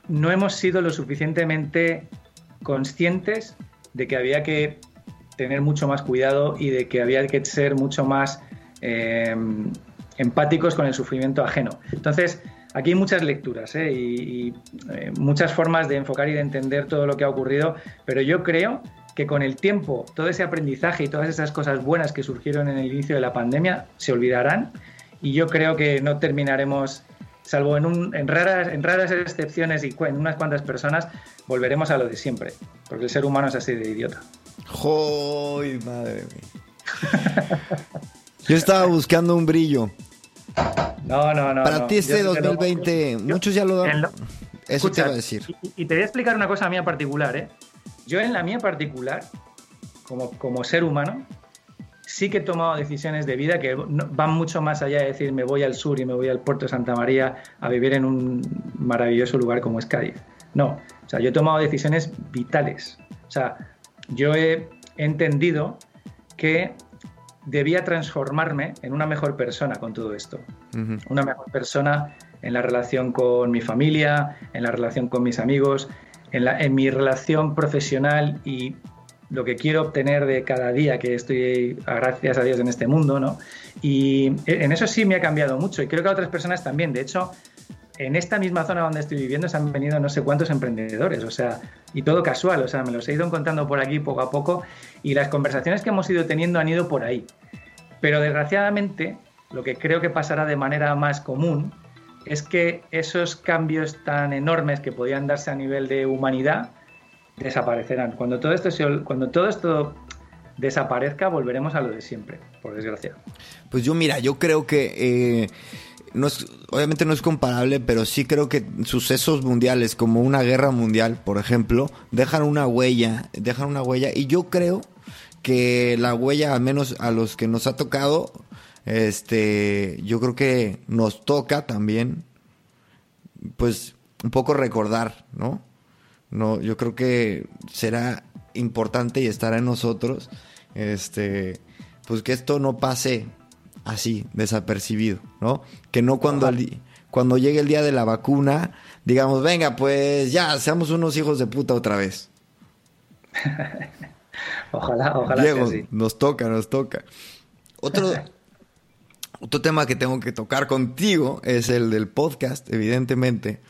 no hemos sido lo suficientemente conscientes de que había que tener mucho más cuidado y de que había que ser mucho más eh, empáticos con el sufrimiento ajeno. Entonces, aquí hay muchas lecturas ¿eh? y, eh, muchas formas de enfocar y de entender todo lo que ha ocurrido, pero yo creo que con el tiempo todo ese aprendizaje y todas esas cosas buenas que surgieron en el inicio de la pandemia se olvidarán y yo creo que no terminaremos salvo en, raras, en raras excepciones y en unas cuantas personas, volveremos a lo de siempre, porque el ser humano es así de idiota. ¡Joy, madre mía! Yo estaba buscando un brillo. No, no, no. Para ti este 2020, muchos ya lo dan. Eso te iba a decir. Y, te voy a explicar una cosa mía particular, ¿eh? Yo en la mía particular, como, como ser humano, sí que he tomado decisiones de vida que van mucho más allá de decir me voy al sur y me voy al puerto de Santa María a vivir en un maravilloso lugar como es Cádiz. No, o sea, yo he tomado decisiones vitales. O sea, yo he entendido que debía transformarme en una mejor persona con todo esto. Una mejor persona en la relación con mi familia, en la relación con mis amigos, en, la, en mi relación profesional y lo que quiero obtener de cada día que estoy, gracias a Dios, en este mundo, ¿no? Y en eso sí me ha cambiado mucho y creo que a otras personas también. De hecho, en esta misma zona donde estoy viviendo se han venido no sé cuántos emprendedores, o sea, y todo casual, o sea, me los he ido encontrando por aquí poco a poco y las conversaciones que hemos ido teniendo han ido por ahí. Pero desgraciadamente, lo que creo que pasará de manera más común es que esos cambios tan enormes que podían darse a nivel de humanidad, desaparecerán. Cuando todo esto, cuando todo esto desaparezca, volveremos a lo de siempre, por desgracia. Pues yo, mira, yo creo que eh, no es, obviamente no es comparable, pero sí creo que sucesos mundiales como una guerra mundial, por ejemplo, dejan una huella, dejan una huella, y yo creo que la huella, al menos a los que nos ha tocado, este, yo creo que nos toca también, pues, un poco recordar, ¿no? No, yo creo que será importante y estará en nosotros, este, pues que esto no pase así, desapercibido, ¿no? Que no cuando, cuando llegue el día de la vacuna, digamos, venga, pues ya, seamos unos hijos de puta otra vez. [LAUGHS] ojalá, ojalá. Diego, nos toca, nos toca. Otro, [LAUGHS] otro tema que tengo que tocar contigo es el del podcast, evidentemente.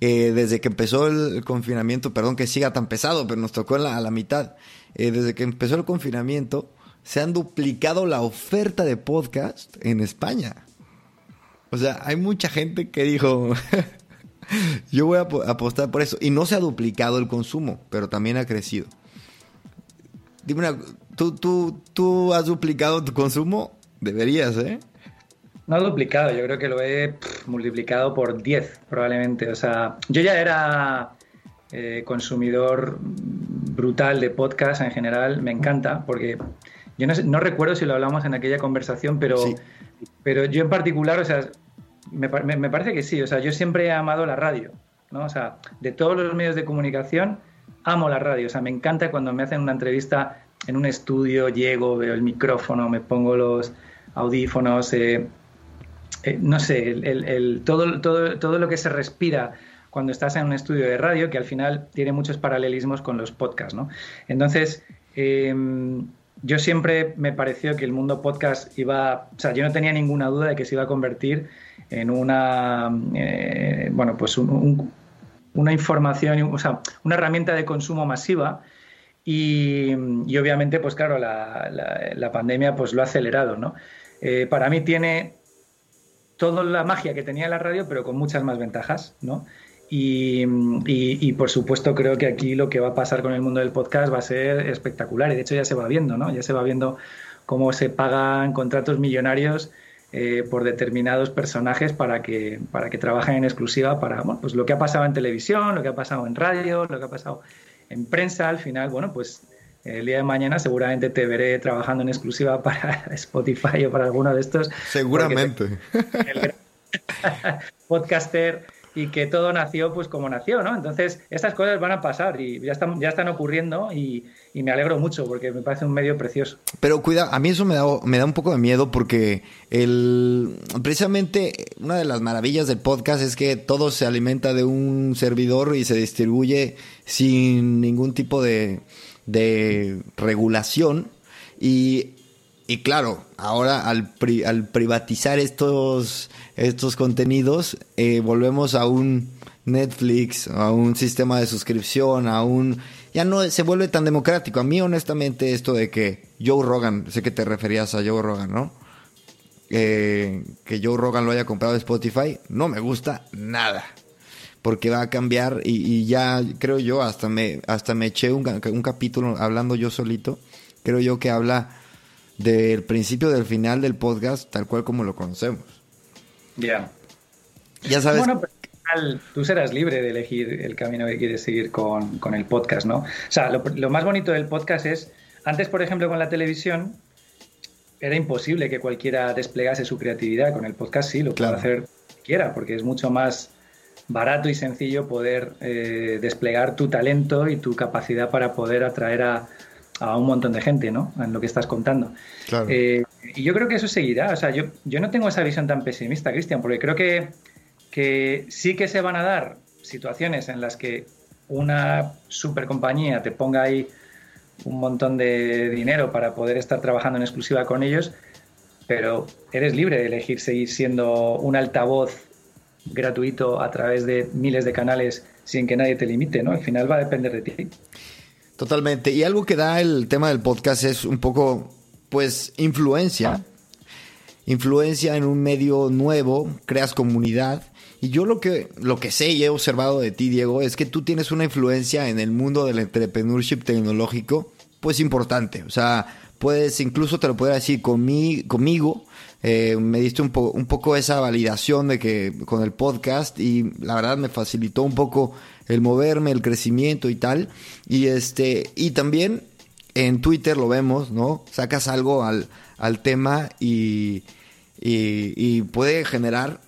Eh, desde que empezó el, confinamiento, perdón que siga tan pesado, pero nos tocó a la mitad, eh, desde que empezó el confinamiento, se han duplicado la oferta de podcast en España. O sea, hay mucha gente que dijo, [LAUGHS] yo voy a apostar por eso. Y no se ha duplicado el consumo, pero también ha crecido. Dime una, ¿tú, tú, tú has duplicado tu consumo? Deberías, ¿eh? No duplicado, yo creo que lo he multiplicado por 10 probablemente. O sea, yo ya era eh, consumidor brutal de podcast en general, me encanta, porque yo no, recuerdo si lo hablamos en aquella conversación, pero, pero yo en particular, o sea, me, me, parece que sí, o sea, yo siempre he amado la radio, ¿no? O sea, de todos los medios de comunicación, amo la radio, o sea, me encanta cuando me hacen una entrevista en un estudio, llego, veo el micrófono, me pongo los audífonos, eh, eh, no sé, todo, todo, todo lo que se respira cuando estás en un estudio de radio, que al final tiene muchos paralelismos con los podcasts, ¿no? Entonces, em, yo siempre me pareció que el mundo podcast iba, o sea, yo no tenía ninguna duda de que se iba a convertir en una, eh, bueno, pues una información, o sea, una herramienta de consumo masiva y, obviamente, pues claro, la, pandemia pues lo ha acelerado, ¿no? Eh, para mí tiene toda la magia que tenía la radio, pero con muchas más ventajas, ¿no? Y, por supuesto creo que aquí lo que va a pasar con el mundo del podcast va a ser espectacular y de hecho ya se va viendo, ¿no? Ya se va viendo cómo se pagan contratos millonarios eh, por determinados personajes para que, para que trabajen en exclusiva para, bueno, pues lo que ha pasado en televisión, lo que ha pasado en radio, lo que ha pasado en prensa, al final, bueno, pues el día de mañana seguramente te veré trabajando en exclusiva [LAUGHS] para Spotify o para alguno de estos. Seguramente. El [LAUGHS] podcaster y que todo nació pues como nació, ¿no? Entonces, estas cosas van a pasar y ya están, ya están ocurriendo y, me alegro mucho porque me parece un medio precioso. Pero cuida, a mí eso me da, me da un poco de miedo porque el, precisamente una de las maravillas del podcast es que todo se alimenta de un servidor y se distribuye sin ningún tipo de, de regulación y y claro, ahora al, al privatizar estos, estos contenidos, eh, volvemos a un Netflix, a un sistema de suscripción, a un... Ya no se vuelve tan democrático. A mí, honestamente, esto de que Joe Rogan, sé que te referías a Joe Rogan, ¿no? Eh, que Joe Rogan lo haya comprado de Spotify, no me gusta nada. Porque va a cambiar y, ya creo yo, hasta me, hasta me eché un, un capítulo hablando yo solito. Creo yo que habla del principio del final del podcast tal cual como lo conocemos. Ya. Ya sabes. Bueno, pero tú serás libre de elegir el camino que quieres seguir con, el podcast, ¿no? O sea, lo, más bonito del podcast es, antes, por ejemplo, con la televisión, era imposible que cualquiera desplegase su creatividad. Con el podcast sí, lo puede hacer quiera, porque es mucho más barato y sencillo poder eh, desplegar tu talento y tu capacidad para poder atraer a, a un montón de gente, ¿no? En lo que estás contando. Eh, y yo creo que eso seguirá. O sea, yo, yo no tengo esa visión tan pesimista, Cristian, porque creo que, que sí que se van a dar situaciones en las que una super compañía te ponga ahí un montón de dinero para poder estar trabajando en exclusiva con ellos, pero eres libre de elegir seguir siendo un altavoz gratuito a través de miles de canales sin que nadie te limite, ¿no? Al final va a depender de ti. Totalmente. Y algo que da el tema del podcast es un poco, pues, influencia. Influencia en un medio nuevo, creas comunidad. Y yo lo que, lo que sé y he observado de ti, Diego, es que tú tienes una influencia en el mundo del entrepreneurship tecnológico, pues importante. O sea, puedes, incluso te lo puedo decir conmigo, eh, me diste un, un poco esa validación de que con el podcast y la verdad me facilitó un poco el moverme, el crecimiento y tal. Y este, y también en Twitter lo vemos, ¿no? Sacas algo al, al tema y, y, puede generar,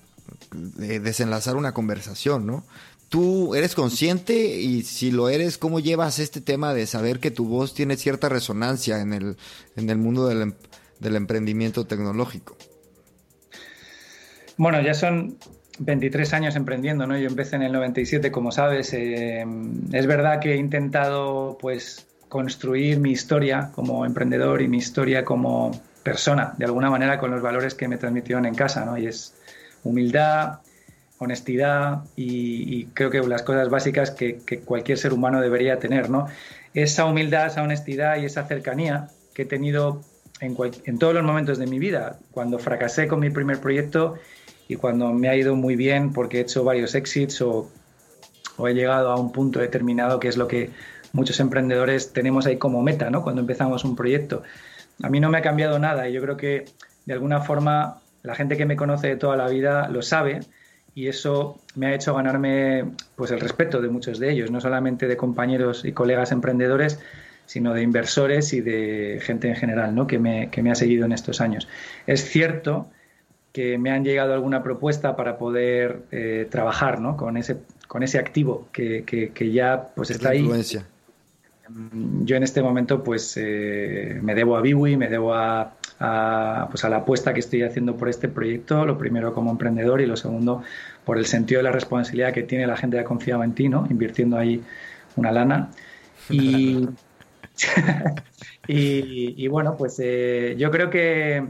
eh, desenlazar una conversación, ¿no? Tú eres consciente y si lo eres, ¿cómo llevas este tema de saber que tu voz tiene cierta resonancia en el, en el mundo del, del emprendimiento tecnológico? Bueno, ya son 23 años emprendiendo, ¿no? Yo empecé en el 97, como sabes. Eh, es verdad que he intentado, pues, construir mi historia como emprendedor y mi historia como persona, de alguna manera, con los valores que me transmitieron en casa, ¿no? Y es humildad, honestidad y, creo que las cosas básicas que, cualquier ser humano debería tener, ¿no? Esa humildad, esa honestidad y esa cercanía que he tenido en, en todos los momentos de mi vida. Cuando fracasé con mi primer proyecto y cuando me ha ido muy bien porque he hecho varios exits o, he llegado a un punto determinado que es lo que muchos emprendedores tenemos ahí como meta, ¿no? Cuando empezamos un proyecto. A mí no me ha cambiado nada y yo creo que de alguna forma la gente que me conoce de toda la vida lo sabe y eso me ha hecho ganarme pues el respeto de muchos de ellos, no solamente de compañeros y colegas emprendedores, sino de inversores y de gente en general ¿no? que, me, que me ha seguido en estos años. Es cierto que me han llegado alguna propuesta para poder eh, trabajar ¿no? con, ese, con ese activo que, que, ya pues está ahí. Mm, yo en este momento pues eh, me debo a Biwi, me debo a, a, pues a la apuesta que estoy haciendo por este proyecto, lo primero como emprendedor y lo segundo por el sentido de la responsabilidad que tiene la gente que ha confiado en ti, ¿no? invirtiendo ahí una lana. Y, [LAUGHS] y, bueno, pues eh, yo creo que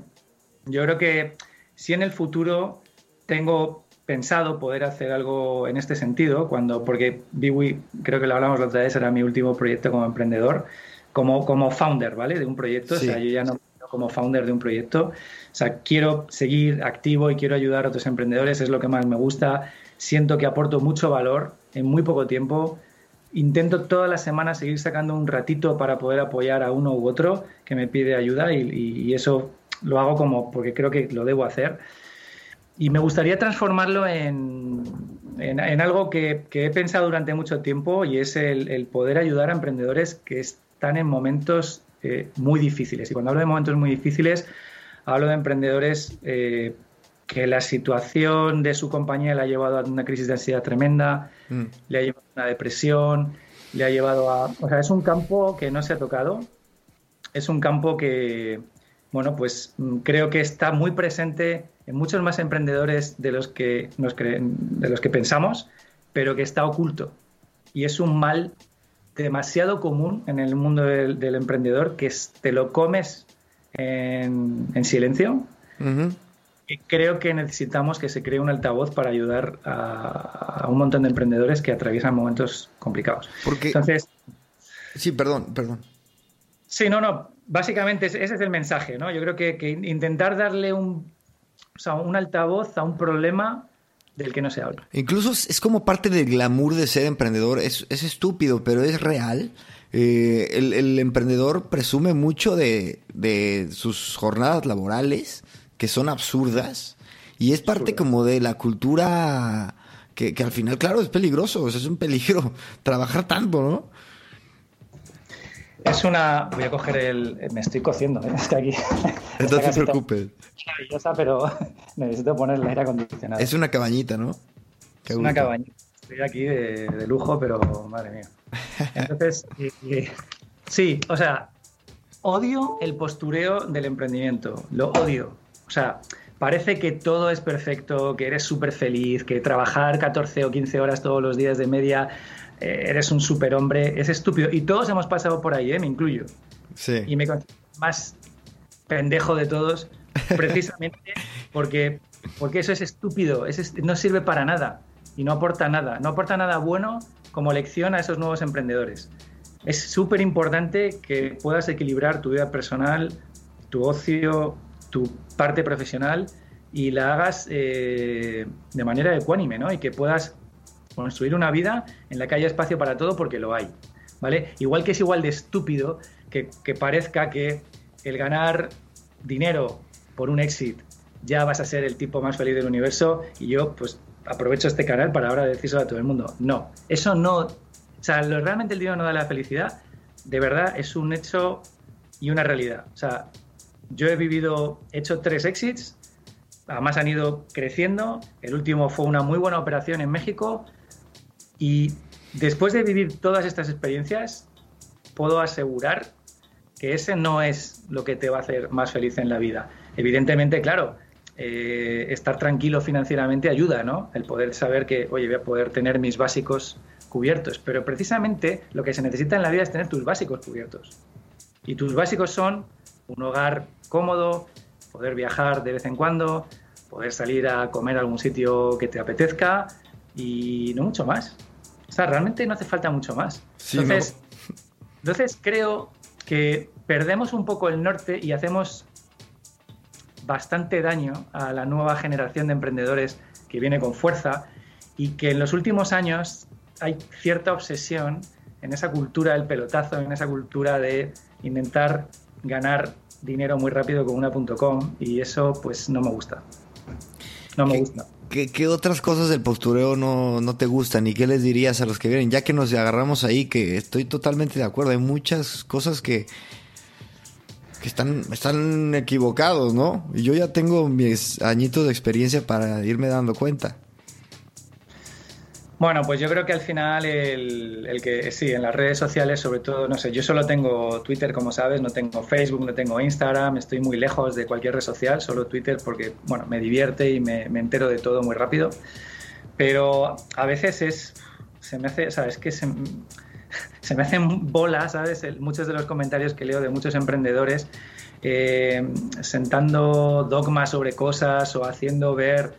yo creo que si en el futuro tengo pensado poder hacer algo en este sentido, cuando, porque Biwi, creo que lo hablamos la otra vez, era mi último proyecto como emprendedor, como, como founder, ¿vale? De un proyecto, o sea, yo ya no como founder de un proyecto, o sea, quiero seguir activo y quiero ayudar a otros emprendedores, es lo que más me gusta, siento que aporto mucho valor en muy poco tiempo, intento todas las semanas seguir sacando un ratito para poder apoyar a uno u otro que me pide ayuda y, eso lo hago como porque creo que lo debo hacer. Y me gustaría transformarlo en, en, algo que, he pensado durante mucho tiempo y es el, el, poder ayudar a emprendedores que están en momentos eh, muy difíciles. Y cuando hablo de momentos muy difíciles, hablo de emprendedores eh, que la situación de su compañía le ha llevado a una crisis de ansiedad tremenda, mm. le ha llevado a una depresión, le ha llevado a... O sea, es un campo que no se ha tocado, es un campo que, bueno, pues mm, creo que está muy presente en muchos más emprendedores de los que, nos creen, de los que pensamos, pero que está oculto. Y es un mal demasiado común en el mundo del, emprendedor que te lo comes en, silencio. Creo que necesitamos que se cree un altavoz para ayudar a, un montón de emprendedores que atraviesan momentos complicados. Porque... Entonces... Sí, perdón, perdón. Sí, no, no. Básicamente ese es el mensaje, ¿no? Yo creo que, intentar darle un, un altavoz a un problema del que no se habla. Incluso es como parte del glamour de ser emprendedor. Es, estúpido, pero es real. Eh, el, emprendedor presume mucho de, sus jornadas laborales, que son absurdas, y es parte como de la cultura que, que, al final, claro, es peligroso, es un peligro [LAUGHS] trabajar tanto, ¿no? Es una. Voy a coger el. Me estoy cociendo, ¿eh? [LAUGHS] está aquí. [LAUGHS] No te preocupes. Maravillosa, pero necesito poner el aire acondicionado. Es una cabañita, ¿no? es una cabañita. Estoy aquí de, lujo, pero madre mía. Entonces, sí, o sea, odio el postureo del emprendimiento. Lo odio. O sea, parece que todo es perfecto, que eres súper feliz, que trabajar 14 o 15 horas todos los días de media eh, eres un superhombre, es estúpido. Y todos hemos pasado por ahí, ¿eh? me incluyo. Sí. Y me considero más pendejo de todos, [LAUGHS] precisamente porque, porque eso es estúpido, no sirve para nada y no aporta nada. No aporta nada bueno como lección a esos nuevos emprendedores. Es súper importante que puedas equilibrar tu vida personal, tu ocio, tu parte profesional y la hagas eh, de manera ecuánime, ¿no? Y que puedas construir una vida en la que haya espacio para todo porque lo hay. ¿Vale? Igual que es igual de estúpido que, parezca que el ganar dinero por un exit ya vas a ser el tipo más feliz del universo y yo pues aprovecho este canal para ahora decírselo a todo el mundo. No, eso no, o sea, lo, realmente el dinero no da la felicidad, de verdad es un hecho y una realidad. O sea, yo he vivido, he hecho tres exits, además han ido creciendo, el último fue una muy buena operación en México, y después de vivir todas estas experiencias, puedo asegurar que ese no es lo que te va a hacer más feliz en la vida. Evidentemente, claro, eh, estar tranquilo financieramente ayuda, ¿no? El poder saber que, oye, voy a poder tener mis básicos cubiertos. Pero precisamente lo que se necesita en la vida es tener tus básicos cubiertos. Y tus básicos son un hogar cómodo, poder viajar de vez en cuando, poder salir a comer a algún sitio que te apetezca y no mucho más. O sea, realmente no hace falta mucho más. entonces, [LAUGHS] entonces creo que perdemos un poco el norte y hacemos bastante daño a la nueva generación de emprendedores que viene con fuerza y que en los últimos años hay cierta obsesión en esa cultura del pelotazo, en esa cultura de intentar ganar dinero muy rápido con una.com y eso pues no me gusta. no me gusta. ¿Qué, otras cosas del postureo no, no, te gustan y qué les dirías a los que vienen? Ya que nos agarramos ahí, que estoy totalmente de acuerdo, hay muchas cosas que, que están, están equivocados, ¿no? Y yo ya tengo mis añitos de experiencia para irme dando cuenta. Bueno, pues yo creo que al final el, que sí, en las redes sociales, sobre todo, no sé, yo solo tengo Twitter, como sabes, no tengo Facebook, no tengo Instagram, estoy muy lejos de cualquier red social, solo Twitter porque, bueno, me divierte y me, entero de todo muy rápido. Pero a veces es, se me hace, ¿sabes? Que se, [LAUGHS] se me hacen bolas, ¿sabes? muchos de los comentarios que leo de muchos emprendedores eh, sentando dogmas sobre cosas o haciendo ver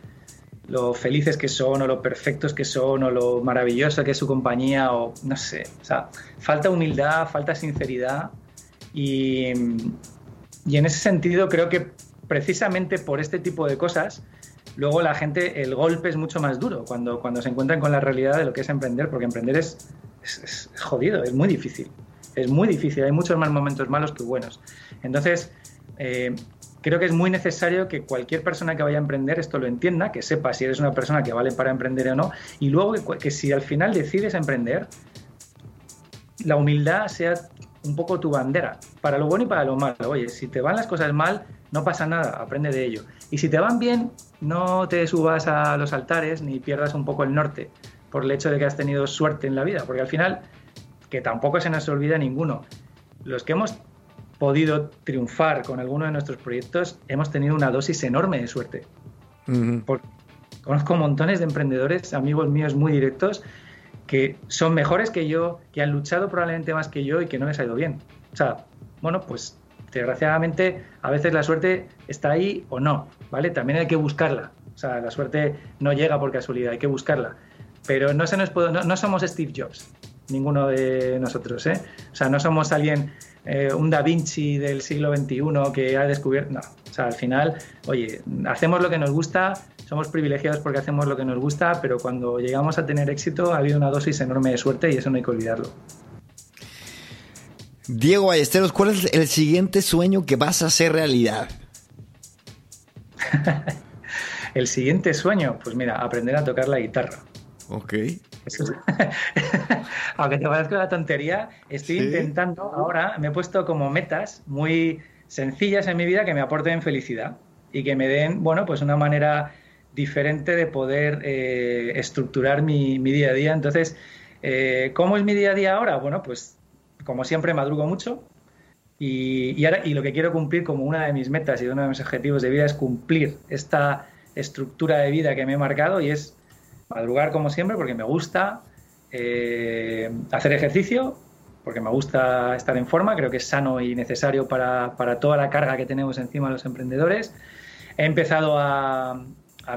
lo felices que son o lo perfectos que son o lo maravillosa que es su compañía o no sé, o sea, falta humildad, falta sinceridad y, y en ese sentido creo que precisamente por este tipo de cosas luego la gente, el golpe es mucho más duro cuando, cuando se encuentran con la realidad de lo que es emprender, porque emprender es, es, jodido, es muy difícil, es muy difícil, hay muchos más momentos malos que buenos. Entonces, eh, creo que es muy necesario que cualquier persona que vaya a emprender esto lo entienda, que sepa si eres una persona que vale para emprender o no, y luego que, si al final decides emprender, la humildad sea un poco tu bandera, para lo bueno y para lo malo. Oye, si te van las cosas mal, no pasa nada, aprende de ello. Y si te van bien, no te subas a los altares ni pierdas un poco el norte por el hecho de que has tenido suerte en la vida, porque al final, que tampoco se nos olvida ninguno, los que hemos podido triunfar con alguno de nuestros proyectos, hemos tenido una dosis enorme de suerte. conozco montones de emprendedores, amigos míos muy directos, que son mejores que yo, que han luchado probablemente más que yo y que no les ha ido bien. O sea, bueno, pues desgraciadamente a veces la suerte está ahí o no, ¿vale? También hay que buscarla. O sea, la suerte no llega por casualidad, hay que buscarla. Pero no, se nos puede, no somos Steve Jobs, ninguno de nosotros, ¿eh? O sea, no somos alguien eh, un Da Vinci del siglo XXI que ha descubierto. No, o sea, al final, oye, hacemos lo que nos gusta, somos privilegiados porque hacemos lo que nos gusta, pero cuando llegamos a tener éxito ha habido una dosis enorme de suerte y eso no hay que olvidarlo. Diego Ballesteros, ¿cuál es el siguiente sueño que vas a hacer realidad? [LAUGHS] el siguiente sueño, pues mira, aprender a tocar la guitarra. Ok. [LAUGHS] aunque te parezca una tontería, estoy intentando ahora, me he puesto como metas muy sencillas en mi vida que me aporten felicidad y que me den, bueno, pues una manera diferente de poder eh, estructurar mi, día a día. Entonces, eh, ¿cómo es mi día a día ahora? Bueno, pues como siempre madrugo mucho y, y, ahora, y lo que quiero cumplir como una de mis metas y uno de mis objetivos de vida es cumplir esta estructura de vida que me he marcado y es madrugar como siempre porque me gusta eh, hacer ejercicio, porque me gusta estar en forma, creo que es sano y necesario para, toda la carga que tenemos encima los emprendedores. He empezado a,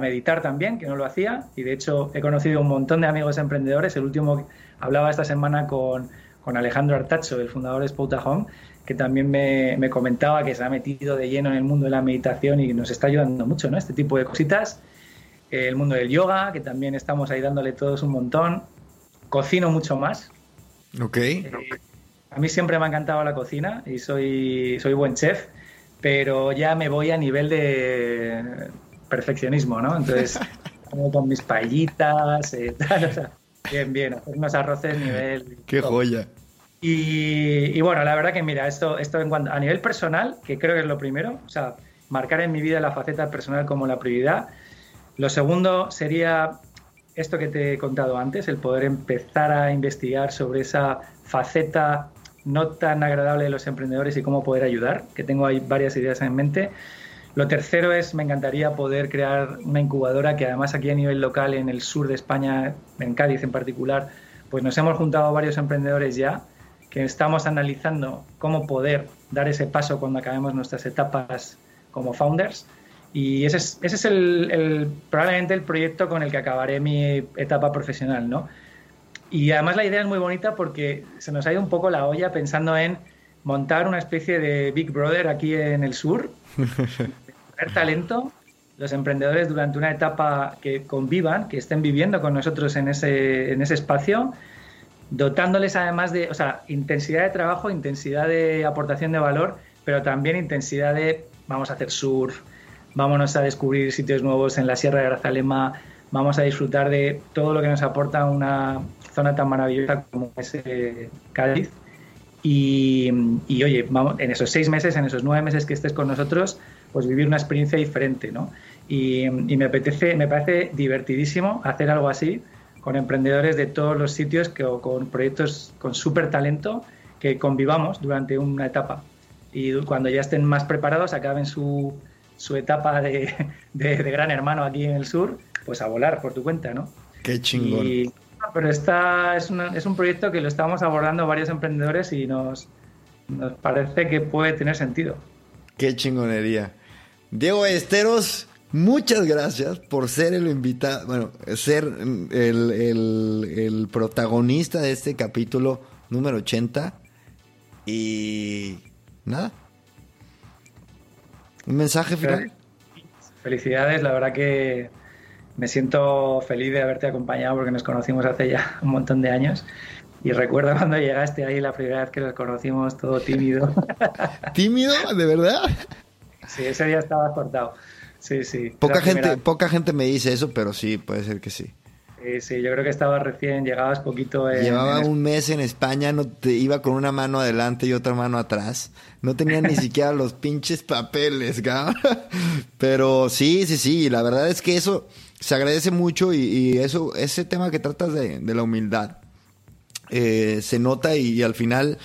meditar también, que no lo hacía, y de hecho he conocido un montón de amigos emprendedores. El último hablaba esta semana con, Alejandro Artacho, el fundador de Spouta que también me, me, comentaba que se ha metido de lleno en el mundo de la meditación y nos está ayudando mucho, ¿no? Este tipo de cositas el mundo del yoga, que también estamos ahí dándole todos un montón. Cocino mucho más. Ok. Eh, a mí siempre me ha encantado la cocina y soy, soy buen chef, pero ya me voy a nivel de perfeccionismo, ¿no? Entonces, [LAUGHS] como con mis paellitas, eh, [LAUGHS] bien, bien, hacer unos arroces nivel... ¡Qué joya! Y, bueno, la verdad que mira, esto, esto en cuanto, a nivel personal, que creo que es lo primero, o sea, marcar en mi vida la faceta personal como la prioridad, lo segundo sería esto que te he contado antes, el poder empezar a investigar sobre esa faceta no tan agradable de los emprendedores y cómo poder ayudar, que tengo ahí varias ideas en mente. Lo tercero es, me encantaría poder crear una incubadora que además aquí a nivel local, en el sur de España, en Cádiz en particular, pues nos hemos juntado varios emprendedores ya, que estamos analizando cómo poder dar ese paso cuando acabemos nuestras etapas como founders y ese es, ese es el, probablemente el proyecto con el que acabaré mi etapa profesional, ¿no? Y además la idea es muy bonita porque se nos ha ido un poco la olla pensando en montar una especie de Big Brother aquí en el sur, [LAUGHS] tener talento, los emprendedores durante una etapa que convivan, que estén viviendo con nosotros en ese, en ese espacio, dotándoles además de, o sea, intensidad de trabajo, intensidad de aportación de valor, pero también intensidad de vamos a hacer surf, vámonos a descubrir sitios nuevos en la Sierra de Grazalema, vamos a disfrutar de todo lo que nos aporta una zona tan maravillosa como es eh, Cádiz. Y, oye, vamos, en esos seis meses, en esos nueve meses que estés con nosotros, pues vivir una experiencia diferente, ¿no? Y, me apetece, me parece divertidísimo hacer algo así con emprendedores de todos los sitios que, o con proyectos con súper talento que convivamos durante una etapa. Y cuando ya estén más preparados, acaben su, su etapa de, de, gran hermano aquí en el sur, pues a volar por tu cuenta, ¿no? Qué chingón. pero esta es, es un proyecto que lo estamos abordando varios emprendedores y nos, nos parece que puede tener sentido. Qué chingonería. Diego Esteros, muchas gracias por ser el invitado, bueno, ser el, el, protagonista de este capítulo número 80. Y nada. ¿Un mensaje final? Felicidades, la verdad que me siento feliz de haberte acompañado porque nos conocimos hace ya [LAUGHS] un montón de años. Y recuerdo cuando llegaste ahí la primera vez que nos conocimos todo tímido. [LAUGHS] ¿Tímido? ¿De verdad? Sí, ese día estaba cortado. Sí, sí. Poca gente, poca gente me dice eso, pero sí, puede ser que sí. Sí, sí, yo creo que estaba recién, llegabas poquito. Llevaba un mes en España, no te iba con una mano adelante y otra mano atrás. No tenía ni [LAUGHS] siquiera los pinches papeles, cabrón. [LAUGHS] Pero sí, sí, sí, la verdad es que eso se agradece mucho y, eso, ese tema que tratas de, la humildad, eh, se nota y, al final,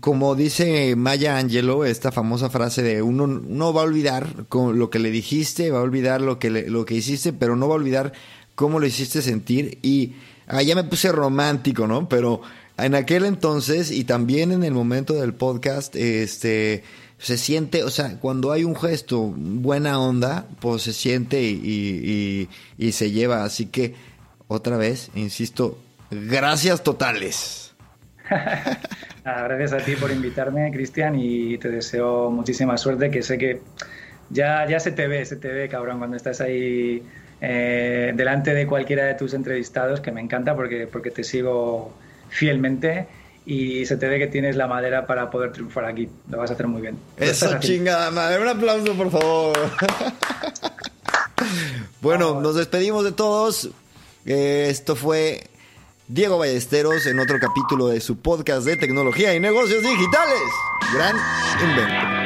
como dice Maya Angelou, esta famosa frase de uno no va a olvidar lo que le dijiste, va a olvidar lo que, lo que hiciste, pero no va a olvidar cómo lo hiciste sentir y ah, ya me puse romántico, ¿no? Pero en aquel entonces y también en el momento del podcast, este se siente, o sea, cuando hay un gesto buena onda, pues se siente y, y, se lleva. Así que, otra vez, insisto, gracias totales. [LAUGHS] gracias a ti por invitarme, Cristian, y te deseo muchísima suerte, que sé que ya, ya se te ve, se te ve, cabrón, cuando estás ahí eh, delante de cualquiera de tus entrevistados, que me encanta porque, porque te sigo fielmente y se te ve que tienes la madera para poder triunfar aquí. Lo vas a hacer muy bien. Eso chingada madre. Un aplauso, por favor. [LAUGHS] bueno, nos despedimos de todos. Eh, esto fue Diego Ballesteros en otro capítulo de su podcast de tecnología y negocios digitales. Gran invento.